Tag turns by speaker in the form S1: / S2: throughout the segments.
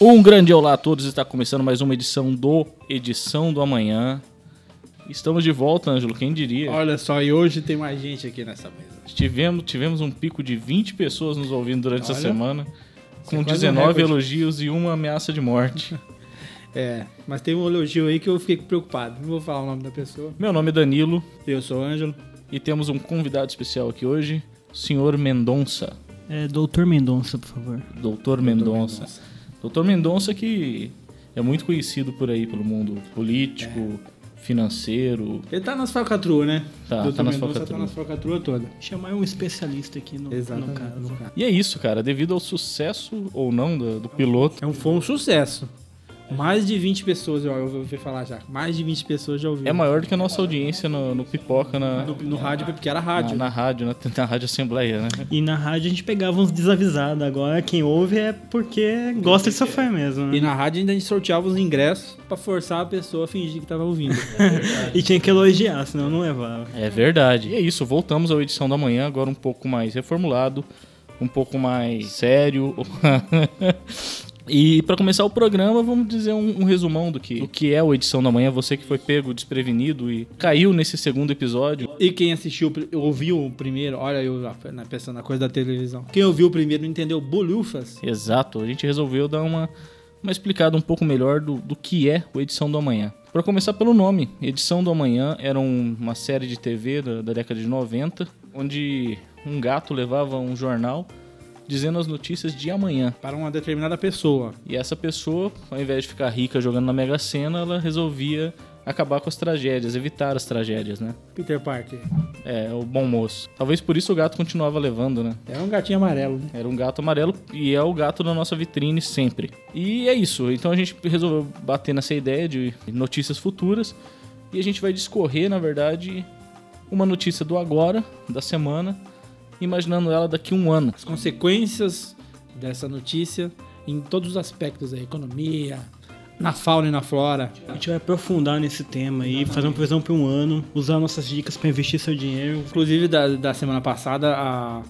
S1: Um grande olá a todos, está começando mais uma edição do Edição do Amanhã. Estamos de volta, Ângelo, quem diria?
S2: Olha só, e hoje tem mais gente aqui nessa mesa.
S1: Tivemos, tivemos um pico de 20 pessoas nos ouvindo durante essa
S2: Olha,
S1: semana, com
S2: é quase um
S1: 19
S2: recorde.
S1: elogios e uma ameaça de morte.
S2: É, mas tem um elogio aí que eu fiquei preocupado. Não vou falar o nome da pessoa.
S1: Meu nome é Danilo
S2: Eu sou o Ângelo.
S1: e temos um convidado especial aqui hoje, o senhor Mendonça,
S3: É, Doutor Mendonça, por favor.
S1: doutor Mendonça. Doutor Mendonça que é muito conhecido por aí, pelo mundo político, financeiro.
S2: Ele tá nas falcatruas, né?
S1: Tá,
S2: Doutor
S1: tá nas
S2: Mendonça
S1: falcatruas.
S2: Tá nas falcatruas toda.
S3: Chamar um especialista aqui no, no
S2: Exatamente.
S3: caso.
S2: no caso.
S1: E é isso, cara. Devido ao sucesso ou não do, do piloto,
S2: É um, foi um sucesso. Mais de 20 pessoas, eu ouvi falar já. Mais de 20 pessoas já ouviram.
S1: é maior do que a nossa audiência no, no Pipoca, na,
S2: No, no rádio, porque era
S1: na,
S2: rádio.
S1: na rádio, na, na Rádio Assembleia, né?
S3: E na rádio a gente pegava uns desavisados. Agora quem ouve é porque gosta de sofrer mesmo. né?
S2: E na rádio ainda a gente sorteava os ingressos pra forçar a pessoa a fingir que tava ouvindo.
S3: E tinha que elogiar, senão não levava.
S1: É verdade. E é isso, voltamos à edição da manhã, agora um pouco mais reformulado, um pouco mais sério. E para começar o programa, vamos dizer um, um resumão do que, do que é o Edição da Manhã. Você que foi pego desprevenido e caiu nesse segundo episódio.
S2: E quem assistiu, ouviu o primeiro, olha eu na- pensando na coisa da televisão. Quem ouviu o primeiro não entendeu bolufas.
S1: Exato, a gente resolveu dar uma, uma explicada um pouco melhor do, do que é o Edição do Amanhã. Para começar pelo nome, Edição do Amanhã era um- uma série de TV da, da década de 90, onde um gato levava um jornal dizendo as notícias de amanhã.
S2: Para uma determinada pessoa.
S1: E essa pessoa, ao invés de ficar rica jogando na Mega Sena, ela resolvia acabar com as tragédias, evitar as tragédias, né?
S2: Peter Parker.
S1: É, o bom moço. Talvez por isso o gato continuava levando, né?
S2: É um gatinho amarelo, né?
S1: Era um gato amarelo e é o gato da nossa vitrine sempre. E é isso. Então a gente resolveu bater nessa ideia de notícias futuras e a gente vai discorrer, na verdade, uma notícia do agora, da semana, imaginando ela daqui a um ano.
S2: As consequências dessa notícia em todos os aspectos da economia, na fauna e na flora.
S3: A gente vai aprofundar nesse tema aí, fazer uma previsão para um ano, usar nossas dicas para investir seu dinheiro.
S2: Inclusive da, da semana passada, a...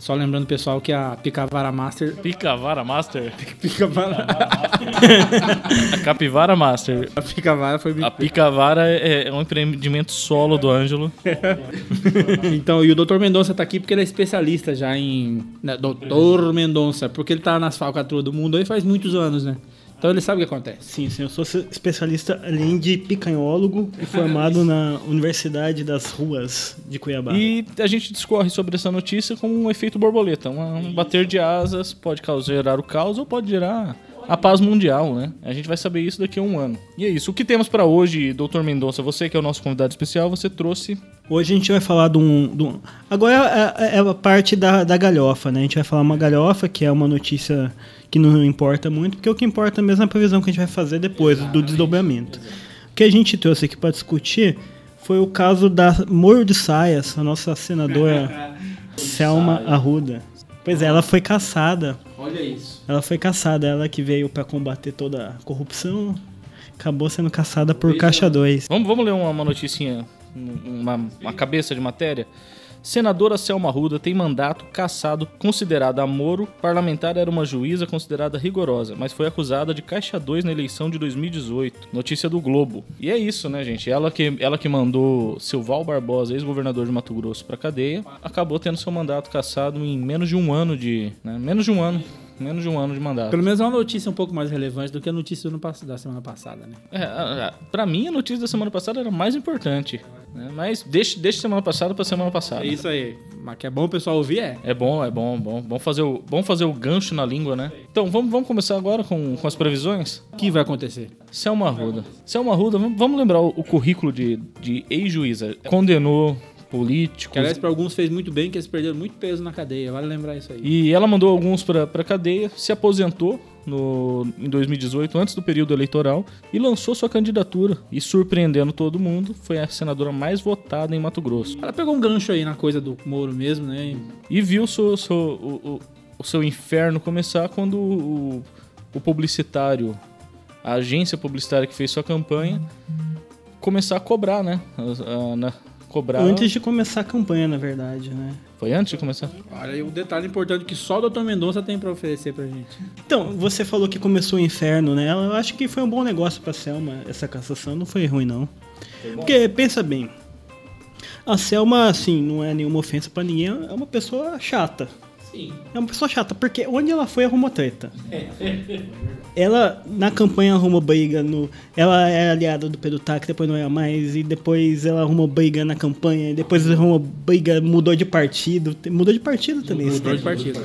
S2: só lembrando pessoal que a Picavara Master.
S1: Picavara Master?
S2: Picavara,
S1: A Capivara Master.
S2: a Picavara foi
S1: A Picavara é é um empreendimento solo do Ângelo.
S2: Então, e o Dr. Mendonça tá aqui porque ele é especialista já em. Né, Dr. Mendonça, porque ele tá nas falcatruas do mundo aí faz muitos anos, né? Então ele sabe o que acontece.
S3: Sim, sim, eu sou especialista além de picanhólogo e formado na Universidade das Ruas de Cuiabá.
S1: E a gente discorre sobre essa notícia como um efeito borboleta. um bater de asas pode causar, gerar o caos ou pode gerar a paz mundial, né? A gente vai saber isso daqui a um ano. E é isso. O que temos pra hoje, Dr. Mendonça? Você que é o nosso convidado especial, você trouxe.
S3: Hoje a gente vai falar de um. de um- Agora é, é a parte da, da galhofa, né? A gente vai falar uma galhofa, que é uma notícia que não importa muito, porque o que importa mesmo é a previsão que a gente vai fazer depois, do desdobramento. O que a gente trouxe aqui para discutir foi o caso da Moro de Saias, a nossa senadora Selma Arruda. Pois é, ela foi caçada.
S2: Olha isso.
S3: Ela foi caçada, ela que veio para combater toda a corrupção, acabou sendo caçada por Caixa 2.
S1: Vamos, vamos ler uma, uma noticinha, um- uma, uma cabeça de matéria? Senadora Selma Arruda tem mandato cassado considerada Moro. Parlamentar era uma juíza considerada rigorosa, mas foi acusada de caixa 2 na eleição de 2018. Notícia do Globo. E é isso, né, gente? Ela que, ela que mandou Silval Barbosa, ex-governador de Mato Grosso, pra cadeia, acabou tendo seu mandato cassado em menos de um ano de. né, menos de um ano. Menos de um ano de mandato.
S2: Pelo menos é uma notícia um pouco mais relevante do que a notícia do ano da semana passada, né?
S1: É, a- a- pra mim, a notícia da semana passada era mais importante. né? Mas deixa, deixa semana passada pra semana passada.
S2: É isso aí. Mas que é bom o pessoal ouvir, é.
S1: É bom, é bom, bom. Bom fazer o, bom fazer o gancho na língua, né? Então, vamos, vamos começar agora com, com as previsões?
S2: O que vai acontecer?
S1: Selma Arruda. Selma vamos vamos lembrar o, o currículo de, de ex-juíza. Condenou políticos.
S2: Que aliás, para alguns fez muito bem, que eles perderam muito peso na cadeia. Vale lembrar isso aí.
S1: E ela mandou alguns pra, pra cadeia, se aposentou no, em 2018, antes do período eleitoral, e lançou sua candidatura. E surpreendendo todo mundo, foi a senadora mais votada em Mato Grosso.
S2: Ela pegou um gancho aí na coisa do Moro mesmo, né?
S1: E viu seu, seu- o, o- o seu inferno começar quando o, o publicitário, a agência publicitária que fez sua campanha, começar a cobrar, né? Cobrar.
S3: Antes de começar a campanha, na verdade, né?
S1: Foi antes de começar?
S2: Olha aí um detalhe importante que só o Dr. Mendonça tem pra oferecer pra gente.
S3: Então, você falou que começou o inferno nela. Eu acho que foi um bom negócio pra Selma, essa cassação. Não foi ruim, não. Porque, pensa bem. A Selma, assim, não é nenhuma ofensa pra ninguém. É uma pessoa chata.
S2: Sim.
S3: É uma pessoa chata, porque onde ela foi arrumou treta. Ela, na campanha, arrumou briga no. Ela é aliada do Pedro Tac, depois não é mais, e depois ela arrumou briga na campanha, e depois arrumou briga, mudou de partido. Mudou de partido também.
S2: Mudou de partido.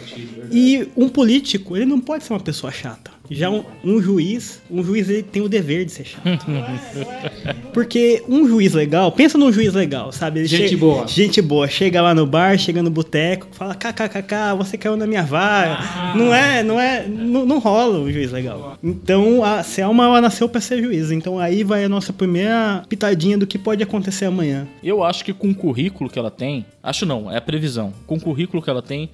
S3: E um político, ele não pode ser uma pessoa chata. Já um, um juiz, um juiz ele tem o dever de ser chato. Porque um juiz legal, pensa num juiz legal, sabe? Ele
S2: Gente boa.
S3: Gente boa, chega lá no bar, chega no boteco, fala kkkk, você caiu na minha vaga. Não é, não é, não, não rola um juiz legal. Então a Selma ela nasceu pra ser juiz. Então aí vai a nossa primeira pitadinha do que pode acontecer amanhã.
S1: Eu acho que com o currículo que ela tem, acho não, é a previsão. Com o currículo que ela tem,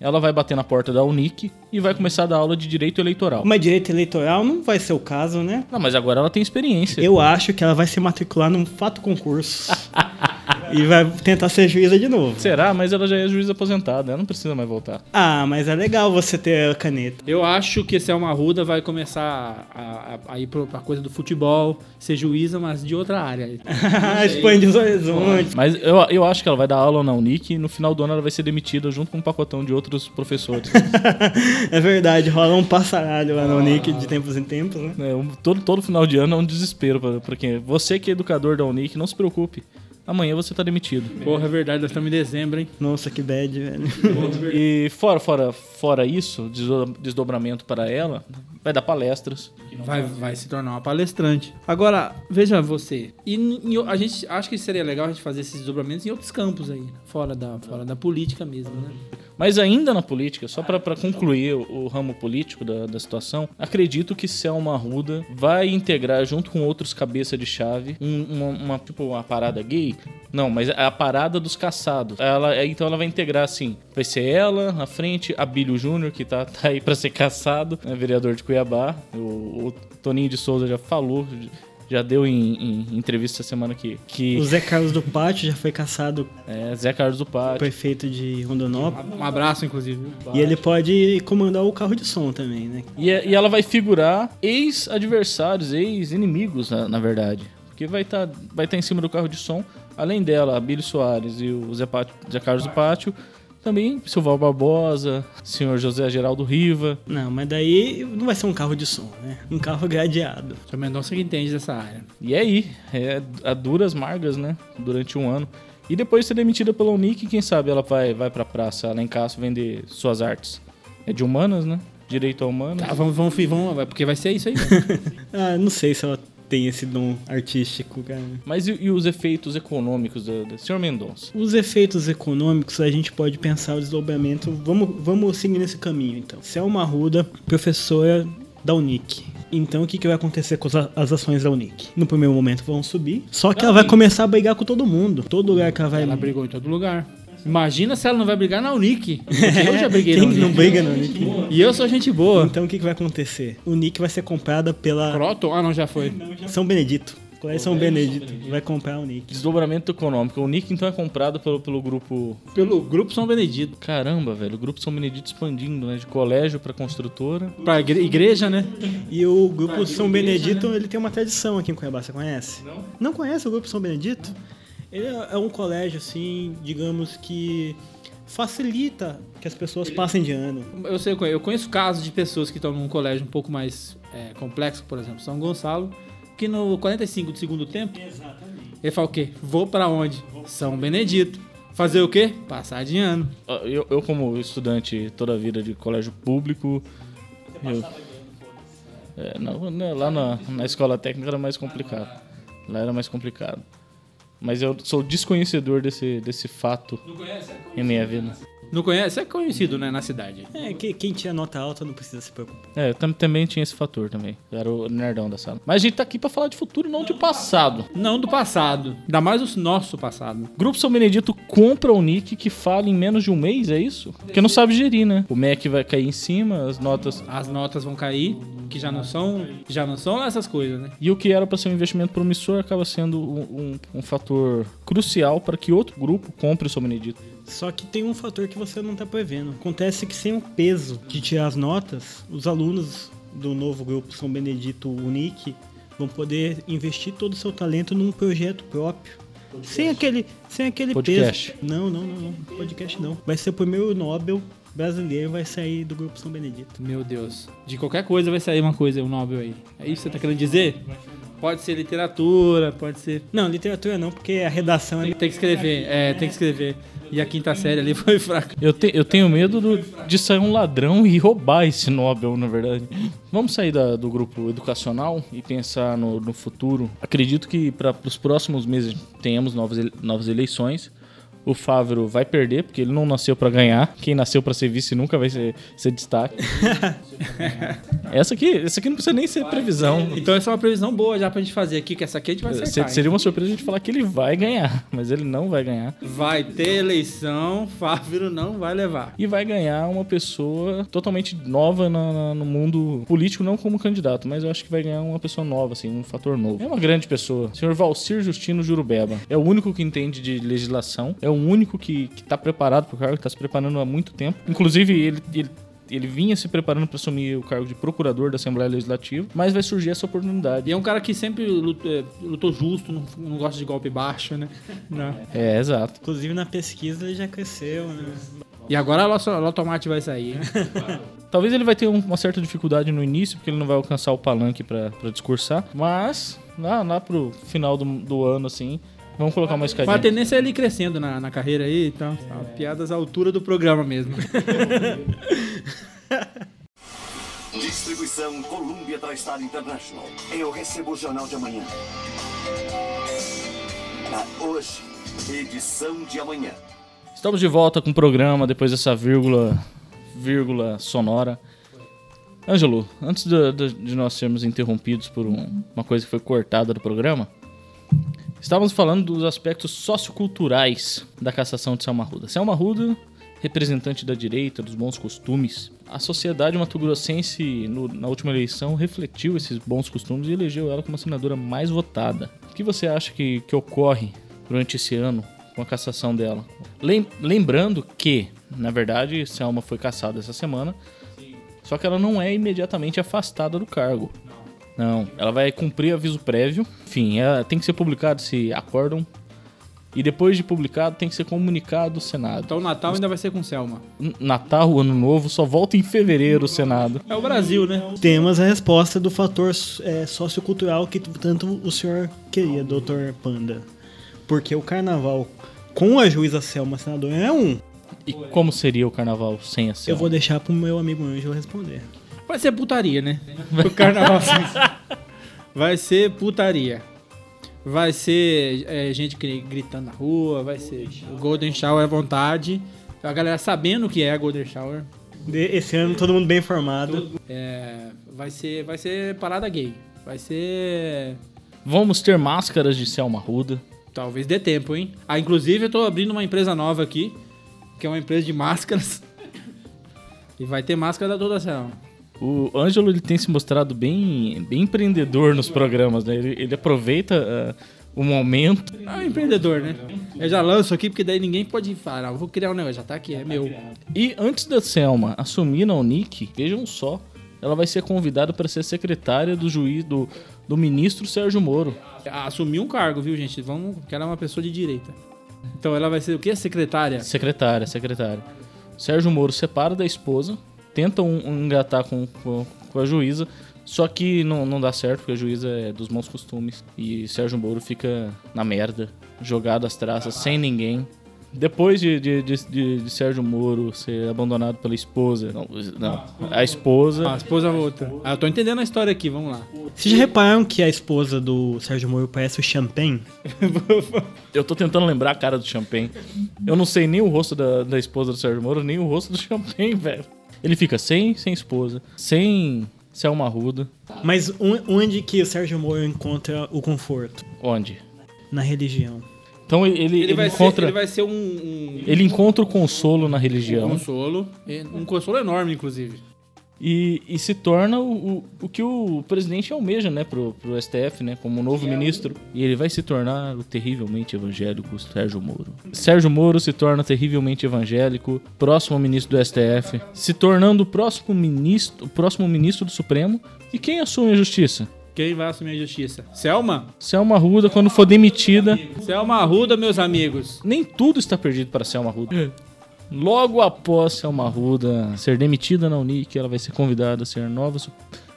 S1: ela vai bater na porta da Unic e vai começar a dar aula de direito eleitoral.
S3: Mas direito eleitoral não vai ser o caso, né?
S1: Não, mas agora ela tem experiência.
S3: Eu acho que ela vai se matricular num fato concurso. e vai tentar ser juíza de novo.
S1: Será? Mas ela já é juiz aposentada, ela não precisa mais voltar.
S3: Ah, mas é legal você ter a caneta.
S2: Eu acho que esse Selma Ruda vai começar a, a, a ir pra coisa do futebol, ser juíza, mas de outra área.
S3: Expande os horizontes.
S1: Mas eu, eu acho que ela vai dar aula na Unic e no final do ano ela vai ser demitida junto com um pacotão de outros professores.
S3: é verdade, rola um passaralho lá no Unic de tempos em tempos, né?
S1: É, um- todo, todo final de ano é um desespero pra, pra quem. Você que é educador da Unic, não se preocupe. Amanhã você tá demitido.
S2: Porra, é verdade, nós estamos em dezembro, hein?
S3: Nossa, que bad, velho.
S1: E fora, fora, fora isso, desdo- desdobramento para ela, vai dar palestras.
S2: Vai, vai se tornar uma palestrante. Agora, veja você. E em- a gente acha que seria legal a gente fazer esses desdobramentos em outros campos aí, fora da, fora da política mesmo, né?
S1: Mas ainda na política, só para concluir o, ramo político da, da situação, acredito que Selma Arruda vai integrar junto com outros cabeça de chave um- uma, uma- tipo uma parada gay. Não, mas é a parada dos caçados. Ela, é, então ela vai integrar assim, vai ser ela na frente, Abílio Júnior que tá, tá aí para ser caçado, né, vereador de Cuiabá. O, o Toninho de Souza já falou, já deu em, em entrevista essa semana que, que
S3: O Zé Carlos do Pátio já foi caçado
S1: é Zé Carlos do Pátio.
S3: prefeito de Rondonópolis.
S2: Um abraço, inclusive.
S3: E ele pode comandar o carro de som também, né?
S1: E, e ela vai figurar ex-adversários, ex-inimigos, na, na verdade. Porque vai estar vai tá em cima do carro de som. Além dela, a Billy Soares e o Zé, Pátio, Zé Carlos do Pátio. Também Silval Barbosa, senhor José Geraldo Riva.
S3: Não, mas daí não vai ser um carro de som, né? Um carro gradeado.
S2: Seu Mendonça que entende dessa área.
S1: E é aí, é a duras margas, né? Durante um ano. E depois de ser demitida pela Unic, quem sabe ela vai, vai pra praça lá em Castro vender suas artes. É de humanas, né? Direito a humanas.
S2: Tá, vamos, vamos, vamos, porque vai ser isso aí.
S3: Ah, não sei se ela tem esse dom artístico, cara.
S1: Mas e, e os efeitos econômicos do, do senhor Mendonça?
S3: Os efeitos econômicos, a gente pode pensar o desdobramento. Vamos, vamos seguir nesse caminho, então. Selma Arruda, professora da Unic. Então, o que, que vai acontecer com as, as ações da Unic? No primeiro momento vão subir, só que ela vai começar a brigar com todo mundo. Todo lugar que ela vai...
S2: Ela brigou em todo lugar. Imagina se ela não vai brigar na Unic. Porque eu já briguei
S3: Quem
S2: na
S3: que não
S2: Unic.
S3: briga na Unic?
S2: E eu sou gente boa.
S3: Então, o que, que vai acontecer? Unic vai ser comprada pela
S2: Croton? Ah, não, já foi.
S3: São Benedito. Colégio São Benedito vai comprar a Unic.
S1: Desdobramento econômico. O Nick então é comprado pelo, pelo grupo.
S2: Pelo Grupo São Benedito.
S1: Caramba, velho. O grupo São Benedito expandindo, né? De colégio pra construtora.
S2: Pra igre- igreja, né?
S3: E o grupo São Benedito, ele tem uma tradição aqui em Cuiabá, você conhece? Não. Não conhece o grupo São Benedito? Ele é é um colégio, assim, digamos que facilita que as pessoas passem de ano.
S2: Eu sei, eu conheço, casos de pessoas que estão num colégio um pouco mais é, complexo, por exemplo, São Gonçalo, que no 45 do segundo tempo, ele fala o quê? Vou pra onde? São Benedito. Fazer o quê? Passar de ano.
S1: Ah, Eu, eu como estudante toda a vida de colégio público. Eu, é, não, né, lá na, na escola técnica era mais complicado. Lá era mais complicado. Mas eu sou desconhecedor desse, desse fato em minha vida.
S2: Não conhece? É conhecido, né, na cidade.
S3: É, que, quem tinha nota alta não precisa se preocupar.
S1: É, tam- também tinha esse fator também. Eu Era o nerdão da sala. Mas a gente tá aqui pra falar de futuro, não de passado.
S2: Não do passado. Ainda mais o nosso passado.
S1: Grupo São Benedito compra o nick que fala em menos de um mês, é isso? Porque não sabe gerir, né? O Mac vai cair em cima, as notas.
S2: As notas vão cair, que já não são, já não são essas coisas, né?
S1: E o que era pra ser um investimento promissor acaba sendo um, um- um fator crucial para que outro grupo compre o São Benedito.
S3: Só que tem um fator que você não tá prevendo. Acontece que sem o peso de tirar as notas, os alunos do novo grupo São Benedito Unique vão poder investir todo o seu talento num projeto próprio. Sem aquele, sem aquele
S1: Podcast.
S3: peso. Não, não, não, não. Podcast não. Vai ser o primeiro Nobel brasileiro vai sair do grupo São Benedito.
S2: Meu Deus. De qualquer coisa vai sair uma coisa, um Nobel aí. É isso que você tá querendo dizer? Pode ser literatura, pode ser.
S3: Não, literatura não, porque a redação é.
S2: Tem que escrever, é, tem que escrever. E a quinta série ali foi fraca.
S1: Eu, te- eu tenho medo do- de sair um ladrão e roubar esse Nobel, na verdade. Vamos sair da- do grupo educacional e pensar no, no futuro. Acredito que para os próximos meses tenhamos novas, novas eleições. O Fávero vai perder, porque ele não nasceu para ganhar. Quem nasceu para ser vice nunca vai ser, ser destaque. essa, aqui, essa aqui não precisa nem ser previsão.
S2: Então essa é uma previsão boa já pra gente fazer aqui, que essa aqui a gente vai acertar.
S1: Seria uma surpresa a gente falar que ele vai ganhar, mas ele não vai ganhar.
S2: Vai ter eleição, Fávero não vai levar.
S1: e vai ganhar uma pessoa totalmente nova na- na- no mundo político, não como candidato, mas eu acho que vai ganhar uma pessoa nova, assim, um fator novo. É uma grande pessoa. Senhor Valcir Justino Jurubeba. É o único que entende de legislação, é o único que, que tá preparado pro cargo, que tá se preparando há muito tempo. Inclusive, ele. ele ele vinha se preparando para assumir o cargo de procurador da Assembleia Legislativa, mas vai surgir essa oportunidade.
S2: E é um cara que sempre lutou, é, lutou justo, não, não gosta de golpe baixo, né? Não.
S1: É, exato.
S3: Inclusive na pesquisa ele já cresceu, né?
S2: E agora a Loto- a Lotomate vai sair?
S1: Talvez ele vai ter um- uma certa dificuldade no início, porque ele não vai alcançar o palanque pra pra discursar. Mas, lá, lá pro final do, do ano, assim, vamos colocar uma
S2: Mas a
S1: escadinha.
S2: tendência é ele crescendo na, na carreira aí, então. Piadas à altura do programa mesmo.
S4: Distribuição Columbia TriStar International. Eu recebo o jornal de amanhã. Hoje, edição de amanhã.
S1: Estamos de volta com o programa depois dessa vírgula, vírgula sonora. Ângelo, antes de, de- de nós sermos interrompidos por um- uma coisa que foi cortada do programa, estávamos falando dos aspectos socioculturais da cassação de Selma Arruda. Selma Arruda, representante da direita, dos bons costumes. A sociedade mato-grossense, no- na última eleição, refletiu esses bons costumes e elegeu ela como a senadora mais votada. O que você acha que, que ocorre durante esse ano com a cassação dela? Lem- lembrando que, na verdade, Selma foi cassada essa semana, só que ela não é imediatamente afastada do cargo. Não, ela vai cumprir aviso prévio. Enfim, ela tem que ser publicado esse acórdão. E depois de publicado, tem que ser comunicado ao Senado.
S2: Então o Natal ainda vai ser com Selma.
S1: Natal, Ano Novo, só volta em fevereiro o Senado.
S2: É o Brasil, né?
S3: Temos a resposta do fator é, sociocultural que tanto o senhor queria, doutor Panda. Porque o carnaval com a juíza Selma senadora é um.
S1: E como seria o carnaval sem a
S3: Eu
S1: Selma?
S3: vou deixar pro meu amigo Ângelo responder.
S2: Vai ser putaria, né? O carnaval. vai ser putaria. Vai ser é, gente gri- gritando na rua, vai ser o Golden Shower à vontade. A galera sabendo o que é Golden Shower.
S3: Esse ano todo mundo bem informado.
S2: É, vai, ser, vai ser parada gay. Vai ser.
S1: Vamos ter máscaras de Selma Ruda.
S2: Talvez dê tempo, hein? Ah, inclusive eu tô abrindo uma empresa nova aqui, que é uma empresa de máscaras. E vai ter máscara da toda Selma.
S1: O Ângelo ele tem se mostrado bem, bem empreendedor nos programas, né? Ele, ele aproveita ah, o momento.
S2: Ah, empreendedor, né? Eu já lanço aqui porque daí ninguém pode falar, ah, eu vou criar um negócio, já tá aqui, é meu.
S1: E antes da Selma assumir na Unic, vejam só, ela vai ser convidada para ser secretária do juiz do, do ministro Sérgio Moro.
S2: Assumiu um cargo, viu, gente? Vamos, que ela é uma pessoa de direita. Então ela vai ser o quê? Secretária?
S1: Secretária, secretária. Sérgio Moro separa da esposa, tenta um engatar com, com, com a juíza, só que não, não dá certo, porque a juíza é dos maus costumes. E Sérgio Moro fica na merda, jogado às traças, sem ninguém. Depois de, de, de, de- de Sérgio Moro ser abandonado pela esposa. Não, não a esposa.
S2: Ah, a esposa outra. Ah, eu tô entendendo a história aqui, vamos lá.
S3: Vocês já repararam que a esposa do Sérgio Moro parece o Champagne?
S1: Eu tô tentando lembrar a cara do Champagne. Eu não sei nem o rosto da, da esposa do Sérgio Moro, nem o rosto do Champagne, velho. Ele fica sem, sem esposa, sem Selma Ruda.
S3: Mas on- onde que o Sérgio Moro encontra o conforto?
S1: Onde?
S3: Na religião.
S1: Então ele, ele,
S2: Ele, vai,
S1: encontra.
S2: ser, ele vai ser um, um
S1: Ele encontra o consolo na religião
S2: consolo. Um consolo enorme, inclusive.
S1: E, e se torna o, o, o que o presidente almeja, né, pro, pro STF, né, como novo ministro. E ele vai se tornar o terrivelmente evangélico Sérgio Moro. Sérgio Moro se torna terrivelmente evangélico, próximo ministro do STF, se tornando o próximo ministro, o próximo ministro do Supremo. E quem assume a justiça?
S2: Quem vai assumir a justiça? Selma?
S1: Selma Ruda, quando for demitida,
S2: Selma Arruda, meus amigos.
S1: nem tudo está perdido para Selma Ruda. Logo após Selma Ruda ser demitida na Unic, ela vai ser convidada a ser nova,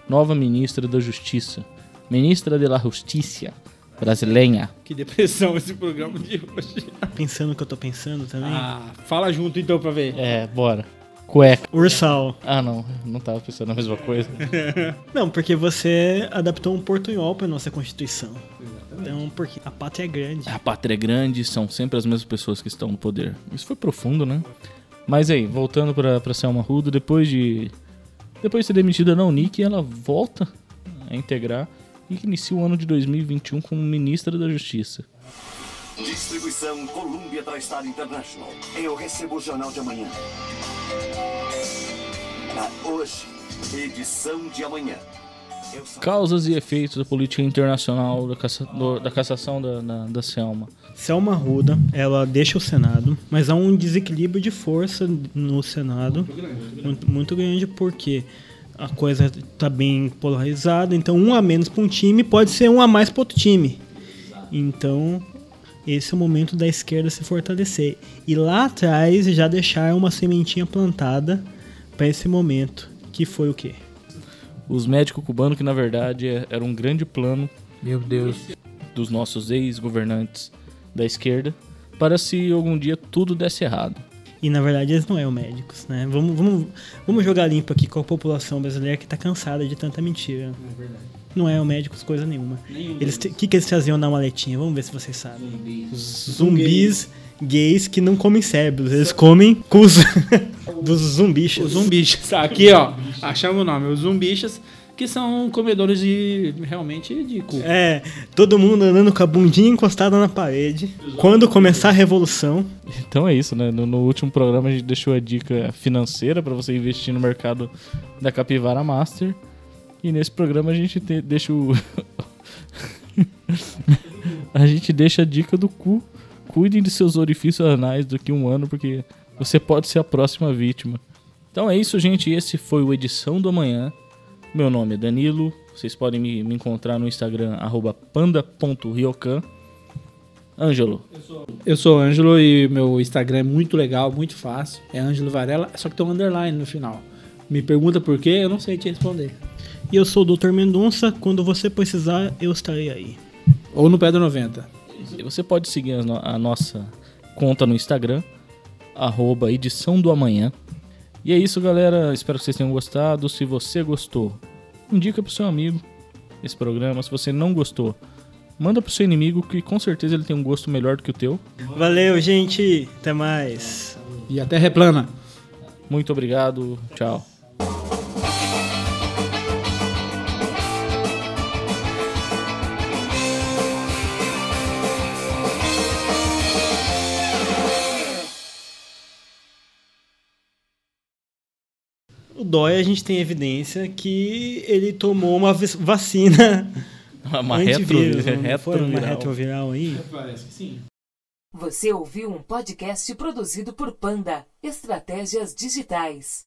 S1: nova ministra da Justiça. Ministra de la Justiça brasileira.
S2: Que depressão esse programa de hoje.
S3: Pensando o que eu tô pensando também.
S2: Ah, fala junto então pra ver.
S1: É, bora. Cueca.
S3: Ursal.
S1: Ah, não. Não tava pensando a mesma coisa.
S3: Não, porque você adaptou um portunhol pra nossa Constituição. Então, porque a pátria é grande.
S1: A pátria é grande, são sempre as mesmas pessoas que estão no poder. Isso foi profundo, né? Mas aí, voltando pra, pra Selma Ruda, depois de. Depois de ser demitida na Unic, ela volta a integrar e inicia o ano de 2021 como ministra da Justiça.
S4: Distribuição Columbia TriStar International. Eu recebo o jornal de amanhã. Pra hoje, edição de amanhã.
S1: Causas e efeitos da política internacional da, caça- do- da cassação da, da, da Selma.
S3: Selma Ruda, ela deixa o Senado, mas há um desequilíbrio de força no Senado muito, muito grande porque a coisa tá bem polarizada, então um a menos para um time pode ser um a mais para outro time. Então, esse é o momento da esquerda se fortalecer. E lá atrás já deixaram uma sementinha plantada para esse momento, que foi o quê?
S1: Os médicos cubanos, que na verdade é- era um grande plano
S2: Meu Deus.
S1: dos nossos ex-governantes da esquerda para se algum dia tudo desse errado.
S3: E na verdade eles não eram médicos, né? Vamos, vamos, vamos jogar limpo aqui com a população brasileira que tá cansada de tanta mentira. Não eram médicos coisa nenhuma. Eles O que, que eles traziam na maletinha? Vamos ver se vocês sabem. Zumbis gays que não comem cérebros, eles comem com os dos zumbichos.
S2: Os zumbichas. Aqui, ó. Achamos o nome. Os zumbichas, que são comedores de. realmente de cu.
S3: É, todo mundo andando com a bundinha encostada na parede. Quando começar a revolução,
S1: Então é isso, né? No, no último programa a gente deixou a dica financeira para você investir no mercado da Capivara Master. E nesse programa a gente te- deixa o. a gente deixa a dica do cu. Cuidem de seus orifícios anais daqui a um ano, porque você pode ser a próxima vítima. Então é isso, gente. Esse foi o Edição do Amanhã. Meu nome é Danilo. Vocês podem me, me encontrar no Instagram, arroba panda.ryokan. Ângelo.
S2: Eu sou o Ângelo e meu Instagram é muito legal, muito fácil. É Ângelo Varela, só que tem um underline no final. Me pergunta por quê, eu não sei te responder.
S3: e eu sou o Dr. Mendonça. Quando você precisar, eu estarei aí.
S2: Ou no pé do 90.
S1: Você pode seguir a, no- a nossa conta no Instagram, arroba edição do amanhã. E é isso, galera. Espero que vocês tenham gostado. Se você gostou, indica pro seu amigo esse programa. Se você não gostou, manda pro seu inimigo, que com certeza ele tem um gosto melhor do que o teu.
S3: Valeu, gente. Até mais.
S2: E a terra é plana.
S1: Muito obrigado. Tchau.
S3: O Dóia, a gente tem evidência que ele tomou uma vac- vacina
S1: Uma retro,
S3: antivírus, não foi? Uma
S1: retroviral.
S3: retroviral aí.
S2: Parece que sim.
S5: Você ouviu um podcast produzido por Panda Estratégias Digitais.